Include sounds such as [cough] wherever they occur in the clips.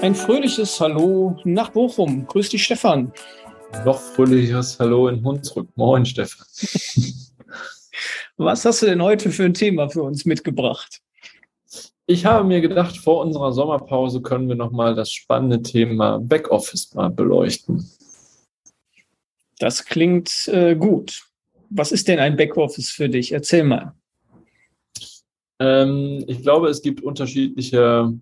Ein fröhliches Hallo nach Bochum. Grüß dich, Stefan. Noch fröhliches Hallo in Hunsrück. Moin, Stefan. [laughs] Was hast du denn heute für ein Thema für uns mitgebracht? Ich habe mir gedacht, vor unserer Sommerpause können wir nochmal das spannende Thema Backoffice mal beleuchten. Das klingt äh, gut. Was ist denn ein Backoffice für dich? Erzähl mal. Ähm, ich glaube, es gibt unterschiedliche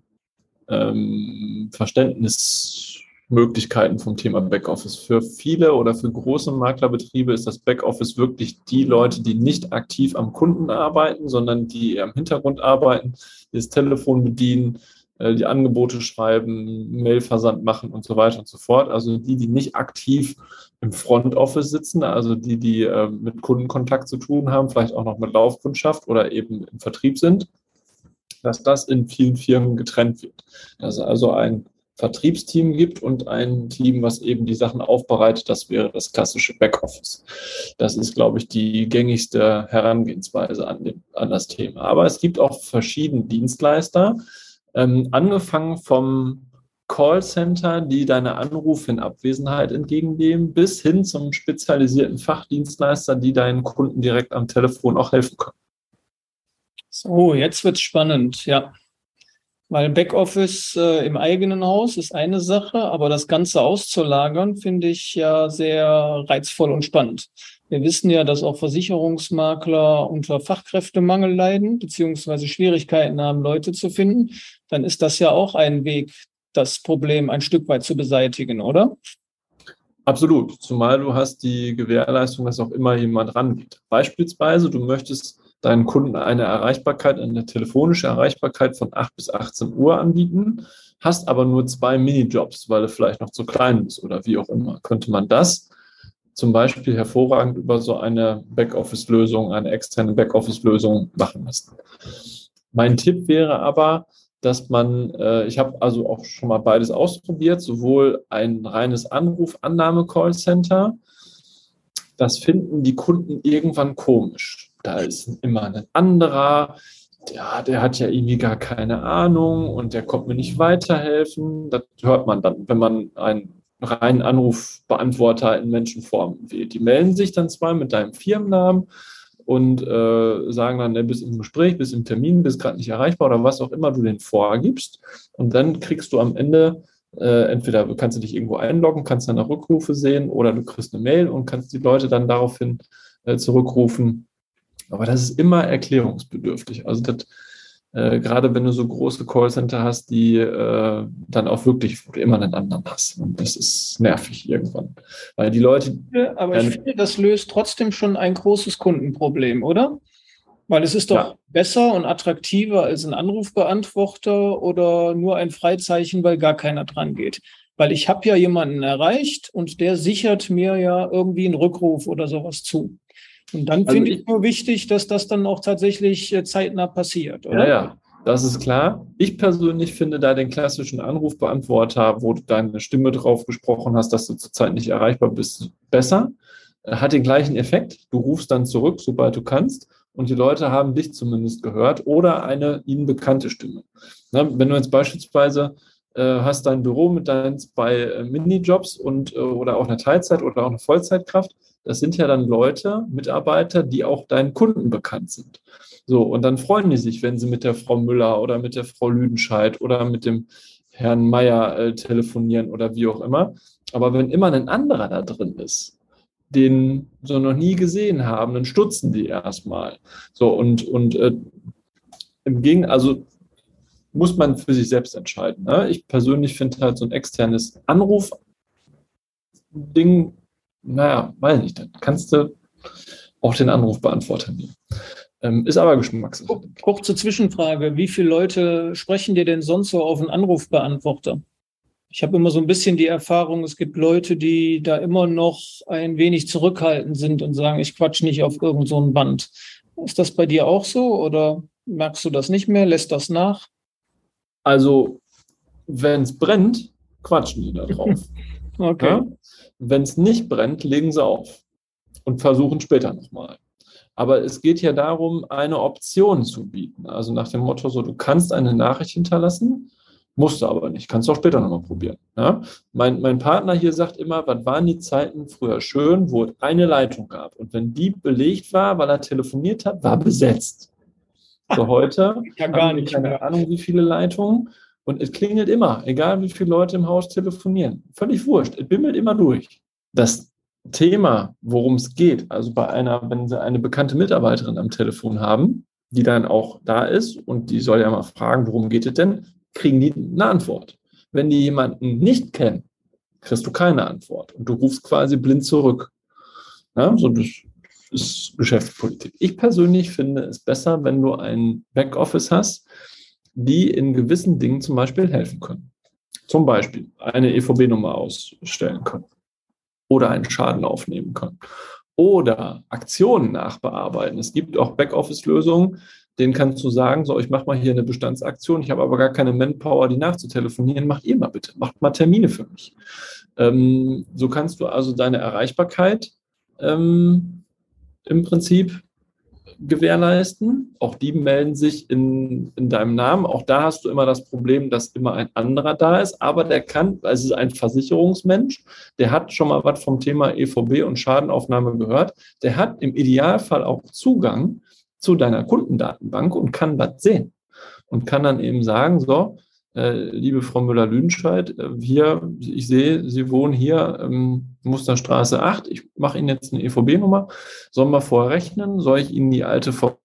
ähm, Verständnismöglichkeiten vom Thema Backoffice. Für viele oder für große Maklerbetriebe ist das Backoffice wirklich die Leute, die nicht aktiv am Kunden arbeiten, sondern die im Hintergrund arbeiten, die das Telefon bedienen, äh, die Angebote schreiben, Mailversand machen und so weiter und so fort. Also die, die nicht aktiv im Front Office sitzen, also die, die äh, mit Kundenkontakt zu tun haben, vielleicht auch noch mit Laufkundschaft oder eben im Vertrieb sind, dass das in vielen Firmen getrennt wird. Dass es also ein Vertriebsteam gibt und ein Team, was eben die Sachen aufbereitet, das wäre das klassische Backoffice. Das ist, glaube ich, die gängigste Herangehensweise an, dem, an das Thema. Aber es gibt auch verschiedene Dienstleister, ähm, angefangen vom Callcenter, die deine Anrufe in Abwesenheit entgegennehmen, bis hin zum spezialisierten Fachdienstleister, die deinen Kunden direkt am Telefon auch helfen können. So, jetzt wird es spannend, ja. Weil Backoffice äh, im eigenen Haus ist eine Sache, aber das Ganze auszulagern, finde ich ja sehr reizvoll und spannend. Wir wissen ja, dass auch Versicherungsmakler unter Fachkräftemangel leiden, beziehungsweise Schwierigkeiten haben, Leute zu finden. Dann ist das ja auch ein Weg, das Problem ein Stück weit zu beseitigen, oder? Absolut. Zumal du hast die Gewährleistung, dass auch immer jemand rangeht. Beispielsweise, du möchtest deinen Kunden eine Erreichbarkeit, eine telefonische Erreichbarkeit von 8 bis 18 Uhr anbieten, hast aber nur zwei Minijobs, weil du vielleicht noch zu klein bist oder wie auch immer. Könnte man das zum Beispiel hervorragend über so eine Backoffice-Lösung, eine externe Backoffice-Lösung machen lassen. Mein Tipp wäre aber, dass man, äh, ich habe also auch schon mal beides ausprobiert, sowohl ein reines Anrufannahme-Callcenter, das finden die Kunden irgendwann komisch. Da ist immer ein anderer, ja, der hat ja irgendwie gar keine Ahnung und der kommt mir nicht weiterhelfen. Das hört man dann, wenn man einen reinen Anrufbeantworter in Menschenform wählt. Die melden sich dann zwar mit deinem Firmennamen und äh, sagen dann, ne, bist im Gespräch, bist im Termin, bist gerade nicht erreichbar oder was auch immer du den vorgibst. Und dann kriegst du am Ende äh, entweder kannst du dich irgendwo einloggen, kannst deine Rückrufe sehen oder du kriegst eine Mail und kannst die Leute dann daraufhin äh, zurückrufen. Aber das ist immer erklärungsbedürftig. Also das, äh, gerade wenn du so große Callcenter hast, die äh, dann auch wirklich, immer einen anderen hast. Und das ist nervig irgendwann. Weil die Leute. Ja, aber ich finde, das löst trotzdem schon ein großes Kundenproblem, oder? Weil es ist doch ja. besser und attraktiver als ein Anrufbeantworter oder nur ein Freizeichen, weil gar keiner dran geht. Weil ich habe ja jemanden erreicht und der sichert mir ja irgendwie einen Rückruf oder sowas zu. Und dann also finde ich, ich nur wichtig, dass das dann auch tatsächlich äh, zeitnah passiert, oder? Ja, ja. Das ist klar. Ich persönlich finde da den klassischen Anrufbeantworter, wo du deine Stimme drauf gesprochen hast, dass du zurzeit nicht erreichbar bist, besser. Hat den gleichen Effekt. Du rufst dann zurück, sobald du kannst und die Leute haben dich zumindest gehört oder eine ihnen bekannte Stimme. Na, wenn du jetzt beispielsweise äh, hast dein Büro mit deinen zwei äh, Minijobs und äh, oder auch eine Teilzeit oder auch eine Vollzeitkraft, das sind ja dann Leute, Mitarbeiter, die auch deinen Kunden bekannt sind. So, und dann freuen die sich, wenn sie mit der Frau Müller oder mit der Frau Lüdenscheid oder mit dem Herrn Meier äh, telefonieren oder wie auch immer. Aber wenn immer ein anderer da drin ist, den so noch nie gesehen haben, dann stutzen die erstmal. So und, und äh, im Gegenteil, also muss man für sich selbst entscheiden. Ne? Ich persönlich finde halt so ein externes Anruf-Ding, naja, weiß nicht, dann kannst du auch den Anrufbeantworter nehmen. Ähm, ist aber Geschmackssache. Kurze Zwischenfrage. Wie viele Leute sprechen dir denn sonst so auf einen Anrufbeantworter? Ich habe immer so ein bisschen die Erfahrung, es gibt Leute, die da immer noch ein wenig zurückhaltend sind und sagen, ich quatsch nicht auf irgend so Band. Ist das bei dir auch so oder merkst du das nicht mehr? Lässt das nach? Also, wenn es brennt, quatschen die da drauf. [laughs] okay. Ja? Wenn es nicht brennt, legen sie auf und versuchen später nochmal. Aber es geht ja darum, eine Option zu bieten. Also nach dem Motto, so du kannst eine Nachricht hinterlassen Musst du aber nicht, kannst du auch später nochmal probieren. Ja? Mein, mein Partner hier sagt immer, was waren die Zeiten früher schön, wo es eine Leitung gab. Und wenn die belegt war, weil er telefoniert hat, war besetzt. So heute ja, gar nicht keine. Ahnung, wie viele Leitungen. Und es klingelt immer, egal wie viele Leute im Haus telefonieren. Völlig wurscht, es bimmelt immer durch. Das Thema, worum es geht, also bei einer, wenn Sie eine bekannte Mitarbeiterin am Telefon haben, die dann auch da ist und die soll ja mal fragen, worum geht es denn, kriegen die eine Antwort. Wenn die jemanden nicht kennen, kriegst du keine Antwort und du rufst quasi blind zurück. Ja, so das ist Geschäftspolitik. Ich persönlich finde es besser, wenn du ein Backoffice hast, die in gewissen Dingen zum Beispiel helfen können. Zum Beispiel eine EVB-Nummer ausstellen können oder einen Schaden aufnehmen können oder Aktionen nachbearbeiten. Es gibt auch Backoffice-Lösungen, denen kannst du sagen, so, ich mache mal hier eine Bestandsaktion, ich habe aber gar keine Manpower, die nachzutelefonieren, macht ihr mal bitte, macht mal Termine für mich. Ähm, so kannst du also deine Erreichbarkeit ähm, im Prinzip gewährleisten. Auch die melden sich in, in deinem Namen. Auch da hast du immer das Problem, dass immer ein anderer da ist, aber der kann, also es ist ein Versicherungsmensch, der hat schon mal was vom Thema EVB und Schadenaufnahme gehört. Der hat im Idealfall auch Zugang zu deiner Kundendatenbank und kann das sehen und kann dann eben sagen, so, äh, liebe Frau Müller-Lüdenscheid, äh, hier, ich sehe, Sie wohnen hier ähm, Musterstraße 8. Ich mache Ihnen jetzt eine EVB-Nummer. Sollen wir vorher rechnen? Soll ich Ihnen die alte Ver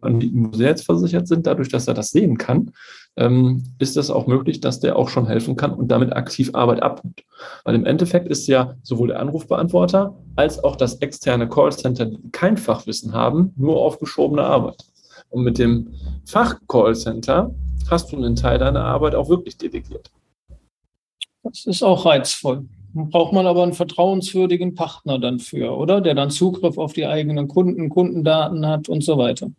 anbieten, wo sie jetzt versichert sind, dadurch, dass er das sehen kann, ähm, ist es auch möglich, dass der auch schon helfen kann und damit aktiv Arbeit abnimmt. Weil im Endeffekt ist ja sowohl der Anrufbeantworter als auch das externe Callcenter, die kein Fachwissen haben, nur aufgeschobene Arbeit. Und mit dem Fach-Callcenter hast du einen Teil deiner Arbeit auch wirklich delegiert. Das ist auch reizvoll. Braucht man aber einen vertrauenswürdigen Partner dann für, oder? Der dann Zugriff auf die eigenen Kunden, Kundendaten hat und so weiter.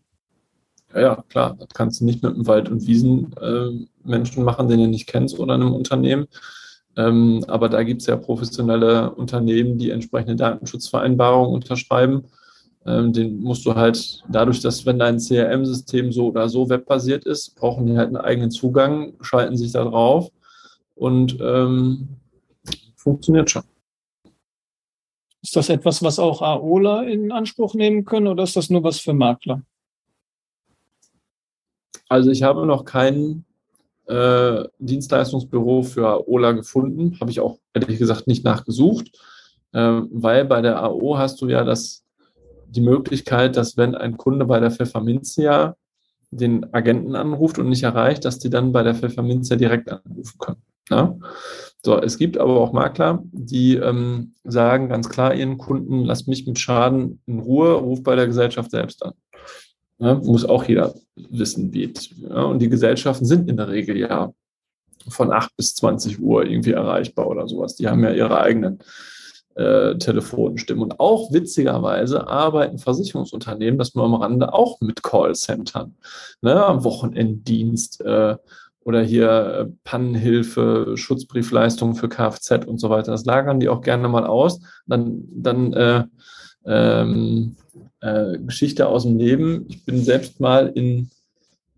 Ja, ja klar. Das kannst du nicht mit einem Wald- und Wiesenmenschen äh, machen, den du nicht kennst oder einem Unternehmen. Ähm, aber da gibt es ja professionelle Unternehmen, die entsprechende Datenschutzvereinbarungen unterschreiben ähm, den musst du halt dadurch, dass wenn dein CRM-System so oder so webbasiert ist, brauchen die halt einen eigenen Zugang, schalten sich da drauf und ähm, funktioniert schon. Ist das etwas, was auch AOLA in Anspruch nehmen können oder ist das nur was für Makler? Also ich habe noch kein äh, Dienstleistungsbüro für AOLA gefunden, habe ich auch ehrlich gesagt nicht nachgesucht, äh, weil bei der AO hast du ja das die Möglichkeit, dass wenn ein Kunde bei der Pfefferminzia den Agenten anruft und nicht erreicht, dass die dann bei der Pfefferminzia direkt anrufen können. Ja? So, es gibt aber auch Makler, die ähm, sagen ganz klar ihren Kunden, lasst mich mit Schaden in Ruhe, ruft bei der Gesellschaft selbst an. Ja, muss auch jeder wissen, wie es. Ja, und die Gesellschaften sind in der Regel ja von 8 bis 20 Uhr irgendwie erreichbar oder sowas. Die haben ja ihre eigenen äh, Telefonstimmen. Und auch witzigerweise arbeiten Versicherungsunternehmen, das nur am Rande, auch mit Callcentern. Ne? Am Wochenenddienst äh, oder hier äh, Pannenhilfe, Schutzbriefleistungen für Kfz und so weiter. Das lagern die auch gerne mal aus. Dann, dann äh, ähm, äh, Geschichte aus dem Leben. Ich bin selbst mal in,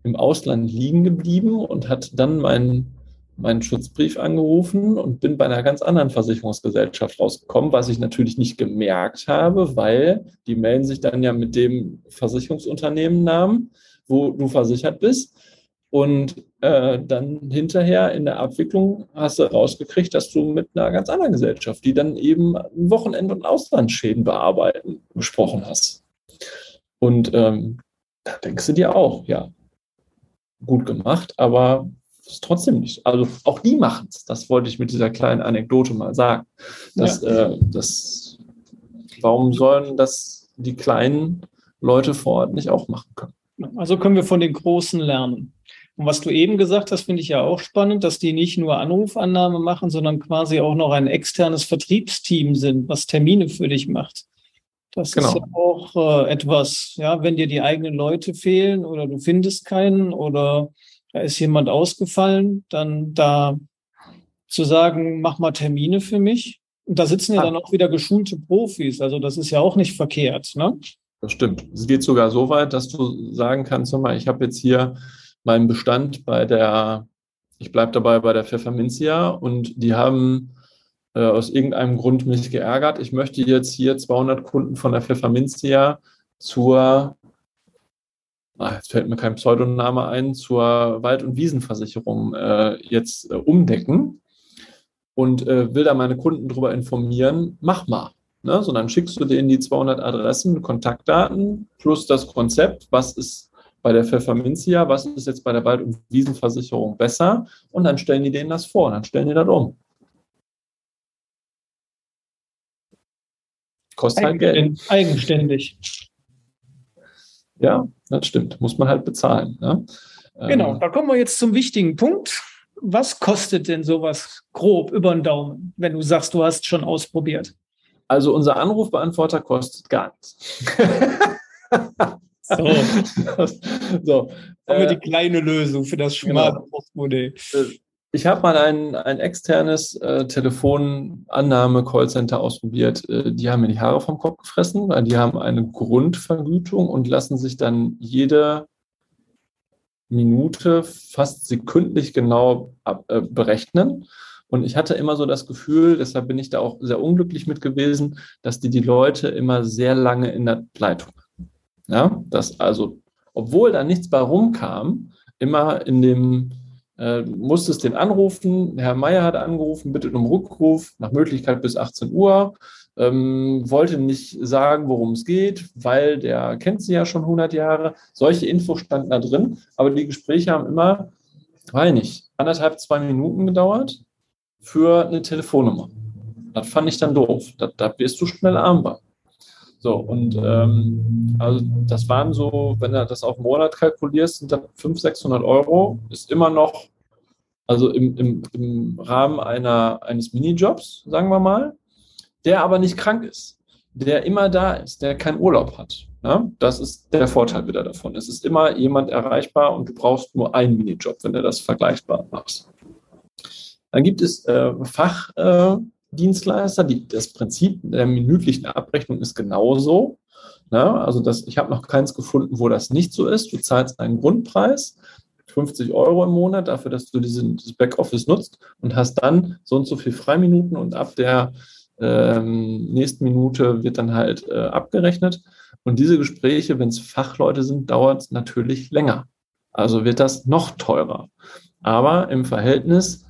im Ausland liegen geblieben und hat dann meinen meinen Schutzbrief angerufen und bin bei einer ganz anderen Versicherungsgesellschaft rausgekommen, was ich natürlich nicht gemerkt habe, weil die melden sich dann ja mit dem Versicherungsunternehmen Namen, wo du versichert bist. Und äh, dann hinterher in der Abwicklung hast du rausgekriegt, dass du mit einer ganz anderen Gesellschaft, die dann eben Wochenend- und Auslandsschäden bearbeiten, gesprochen hast. Und ähm, da denkst du dir auch, ja, gut gemacht, aber ist trotzdem nicht. Also auch die machen es. Das wollte ich mit dieser kleinen Anekdote mal sagen. Dass, ja. äh, das, warum sollen das die kleinen Leute vor Ort nicht auch machen können? Also können wir von den Großen lernen. Und was du eben gesagt hast, finde ich ja auch spannend, dass die nicht nur Anrufannahme machen, sondern quasi auch noch ein externes Vertriebsteam sind, was Termine für dich macht. Das genau. ist ja auch äh, etwas, ja, wenn dir die eigenen Leute fehlen oder du findest keinen oder da ist jemand ausgefallen, dann da zu sagen, mach mal Termine für mich. Und da sitzen ja dann auch wieder geschulte Profis. Also das ist ja auch nicht verkehrt. Ne? Das stimmt. Es geht sogar so weit, dass du sagen kannst, mal, ich habe jetzt hier meinen Bestand bei der, ich bleibe dabei bei der Pfefferminzia und die haben äh, aus irgendeinem Grund mich geärgert. Ich möchte jetzt hier 200 Kunden von der Pfefferminzia zur, ah, jetzt fällt mir kein Pseudoname ein, zur Wald- und Wiesenversicherung äh, jetzt äh, umdecken und äh, will da meine Kunden darüber informieren, mach mal. Ne? So, schickst du denen die 200 Adressen, Kontaktdaten plus das Konzept, was ist bei der Pfefferminzia, was ist jetzt bei der Wald- und Wiesenversicherung besser und dann stellen die denen das vor, dann stellen die das um. Kostet halt Geld. Eigenständig. Ja, das stimmt. Muss man halt bezahlen. Ne? Genau, ähm, da kommen wir jetzt zum wichtigen Punkt. Was kostet denn sowas grob über den Daumen, wenn du sagst, du hast schon ausprobiert? Also unser Anrufbeantworter kostet gar nichts. [laughs] so. [laughs] so. Haben wir äh, die kleine Lösung für das schmale genau. Postmodell. Ich habe mal ein, ein externes äh, Telefonannahme-Callcenter ausprobiert. Äh, die haben mir die Haare vom Kopf gefressen, weil die haben eine Grundvergütung und lassen sich dann jede Minute fast sekündlich genau ab, äh, berechnen. Und ich hatte immer so das Gefühl, deshalb bin ich da auch sehr unglücklich mit gewesen, dass die die Leute immer sehr lange in der Leitung hatten. Ja, dass also, obwohl da nichts bei rumkam, immer in dem äh, musstest den anrufen. Herr Meier hat angerufen, bittet um Rückruf, nach Möglichkeit bis 18 Uhr. Ähm, wollte nicht sagen, worum es geht, weil der kennt sie ja schon 100 Jahre. Solche Infos standen da drin, aber die Gespräche haben immer, weiß nicht, anderthalb, zwei Minuten gedauert für eine Telefonnummer. Das fand ich dann doof. Da, da wirst du schnell armbar. So, und ähm, also das waren so, wenn du das auf einen Monat kalkulierst, sind das 500, 600 Euro, ist immer noch, also im, im, im Rahmen einer, eines Minijobs, sagen wir mal, der aber nicht krank ist, der immer da ist, der keinen Urlaub hat. Ja? Das ist der Vorteil wieder davon. Es ist immer jemand erreichbar und du brauchst nur einen Minijob, wenn du das vergleichbar machst. Dann gibt es äh, Fach, äh, Dienstleister. Die, das Prinzip der minütlichen Abrechnung ist genauso. Na, also das, ich habe noch keins gefunden, wo das nicht so ist. Du zahlst einen Grundpreis, 50 Euro im Monat, dafür, dass du diesen, dieses Backoffice nutzt und hast dann so und so viel Freiminuten und ab der ähm, nächsten Minute wird dann halt äh, abgerechnet. Und diese Gespräche, wenn es Fachleute sind, dauert es natürlich länger. Also wird das noch teurer. Aber im Verhältnis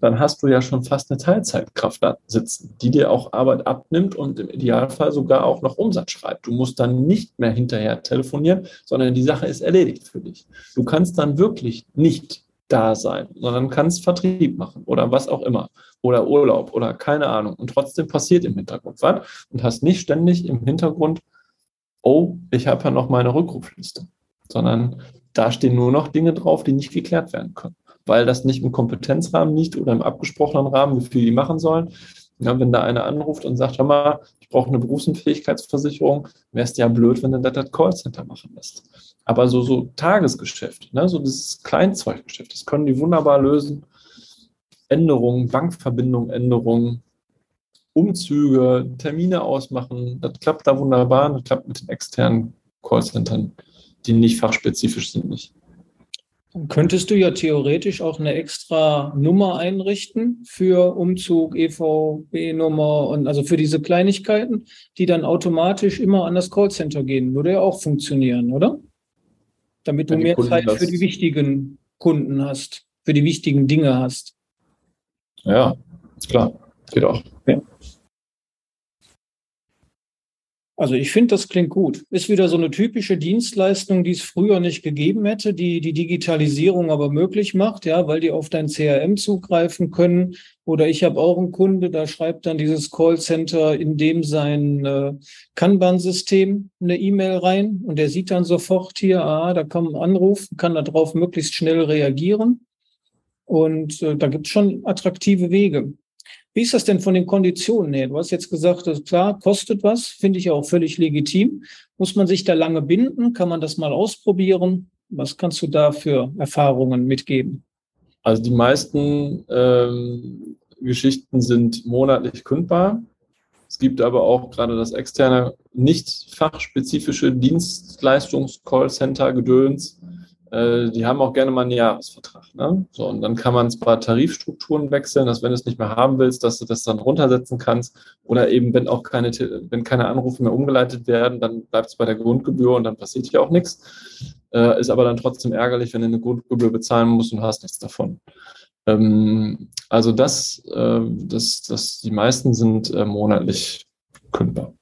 dann hast du ja schon fast eine Teilzeitkraft da sitzen, die dir auch Arbeit abnimmt und im Idealfall sogar auch noch Umsatz schreibt. Du musst dann nicht mehr hinterher telefonieren, sondern die Sache ist erledigt für dich. Du kannst dann wirklich nicht da sein, sondern kannst Vertrieb machen oder was auch immer oder Urlaub oder keine Ahnung. Und trotzdem passiert im Hintergrund was und hast nicht ständig im Hintergrund, oh, ich habe ja noch meine Rückrufliste, sondern da stehen nur noch Dinge drauf, die nicht geklärt werden können weil das nicht im Kompetenzrahmen liegt oder im abgesprochenen Rahmen, wie viel die machen sollen. Ja, wenn da einer anruft und sagt, hör mal, ich brauche eine Berufsunfähigkeitsversicherung, wäre es ja blöd, wenn du das, das Callcenter machen lässt. Aber so, so Tagesgeschäft, ne, so dieses Kleinzeuggeschäft, das können die wunderbar lösen. Änderungen, Bankverbindung, Änderungen, Umzüge, Termine ausmachen, das klappt da wunderbar. Das klappt mit den externen Callcentern, die nicht fachspezifisch sind, nicht. Dann könntest du ja theoretisch auch eine extra Nummer einrichten für Umzug, EVB-Nummer und also für diese Kleinigkeiten, die dann automatisch immer an das Callcenter gehen. Würde ja auch funktionieren, oder? Damit du mehr Kunden Zeit für die wichtigen Kunden hast, für die wichtigen Dinge hast. Ja, klar, geht auch. Ja. Also ich finde, das klingt gut. Ist wieder so eine typische Dienstleistung, die es früher nicht gegeben hätte, die die Digitalisierung aber möglich macht, ja, weil die auf dein CRM zugreifen können. Oder ich habe auch einen Kunde, da schreibt dann dieses Callcenter in dem sein äh, Kanban-System eine E-Mail rein und der sieht dann sofort hier, ah, da kommt ein Anruf, kann darauf möglichst schnell reagieren. Und äh, da gibt es schon attraktive Wege. Wie ist das denn von den Konditionen her? Du hast jetzt gesagt, das klar, kostet was, finde ich auch völlig legitim. Muss man sich da lange binden? Kann man das mal ausprobieren? Was kannst du da für Erfahrungen mitgeben? Also die meisten ähm, Geschichten sind monatlich kündbar. Es gibt aber auch gerade das externe, nicht fachspezifische Dienstleistungs-Callcenter-Gedöns, äh, die haben auch gerne mal einen Jahresvertrag. Ne? So, und dann kann man zwar Tarifstrukturen wechseln, dass wenn du es nicht mehr haben willst, dass du das dann runtersetzen kannst. Oder eben, wenn auch keine, wenn keine Anrufe mehr umgeleitet werden, dann bleibt es bei der Grundgebühr und dann passiert hier auch nichts. Äh, ist aber dann trotzdem ärgerlich, wenn du eine Grundgebühr bezahlen musst und hast nichts davon. Ähm, also das, äh, das, das, die meisten sind äh, monatlich kündbar.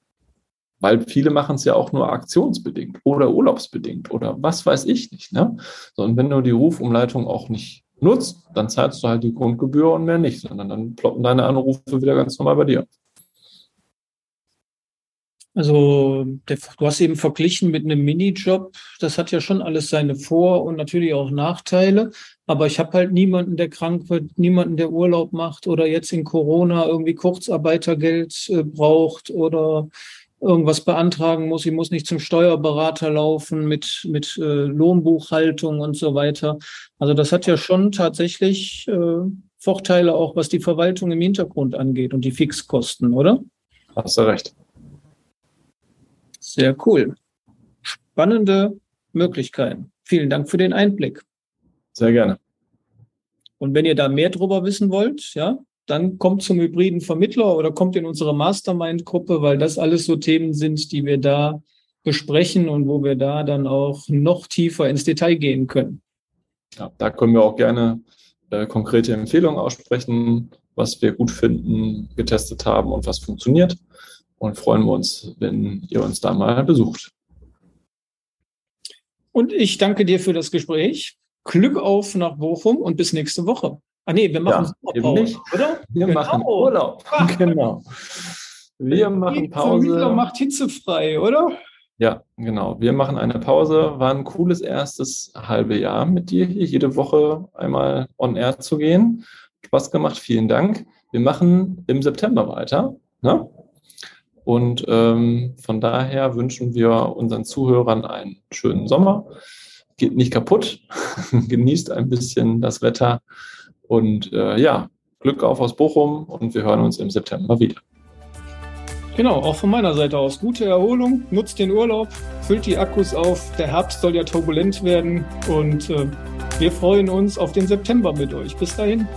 Weil viele machen es ja auch nur aktionsbedingt oder urlaubsbedingt oder was weiß ich nicht. Ne? So, und wenn du die Rufumleitung auch nicht nutzt, dann zahlst du halt die Grundgebühr und mehr nicht, sondern dann ploppen deine Anrufe wieder ganz normal bei dir. Also der, du hast eben verglichen mit einem Minijob. Das hat ja schon alles seine Vor- und natürlich auch Nachteile. Aber ich habe halt niemanden, der krank wird, niemanden, der Urlaub macht oder jetzt in Corona irgendwie Kurzarbeitergeld äh, braucht oder irgendwas beantragen muss. Ich muss nicht zum Steuerberater laufen mit, mit äh, Lohnbuchhaltung und so weiter. Also das hat ja schon tatsächlich äh, Vorteile auch, was die Verwaltung im Hintergrund angeht und die Fixkosten, oder? Hast du recht. Sehr cool. Spannende Möglichkeiten. Vielen Dank für den Einblick. Sehr gerne. Und wenn ihr da mehr drüber wissen wollt, ja, dann kommt zum hybriden Vermittler oder kommt in unsere Mastermind-Gruppe, weil das alles so Themen sind, die wir da besprechen und wo wir da dann auch noch tiefer ins Detail gehen können. Ja, da können wir auch gerne äh, konkrete Empfehlungen aussprechen, was wir gut finden, getestet haben und was funktioniert. Und freuen wir uns, wenn ihr uns da mal besucht. Und ich danke dir für das Gespräch. Glück auf nach Bochum und bis nächste Woche. Ah nee, wir machen ja, Pause, oder? Wir genau. machen Urlaub. [laughs] genau. Wir machen Pause. Vermittler macht hitzefrei, oder? Ja, genau. Wir machen eine Pause. War ein cooles erstes halbe Jahr mit dir hier, jede Woche einmal on air zu gehen. Spaß gemacht, vielen Dank. Wir machen im September weiter. Ne? Und ähm, von daher wünschen wir unseren Zuhörern einen schönen Sommer. Geht nicht kaputt, [laughs] genießt ein bisschen das Wetter und äh, ja, Glück auf aus Bochum und wir hören uns im September wieder. Genau, auch von meiner Seite aus. Gute Erholung, nutzt den Urlaub, füllt die Akkus auf. Der Herbst soll ja turbulent werden und äh, wir freuen uns auf den September mit euch. Bis dahin.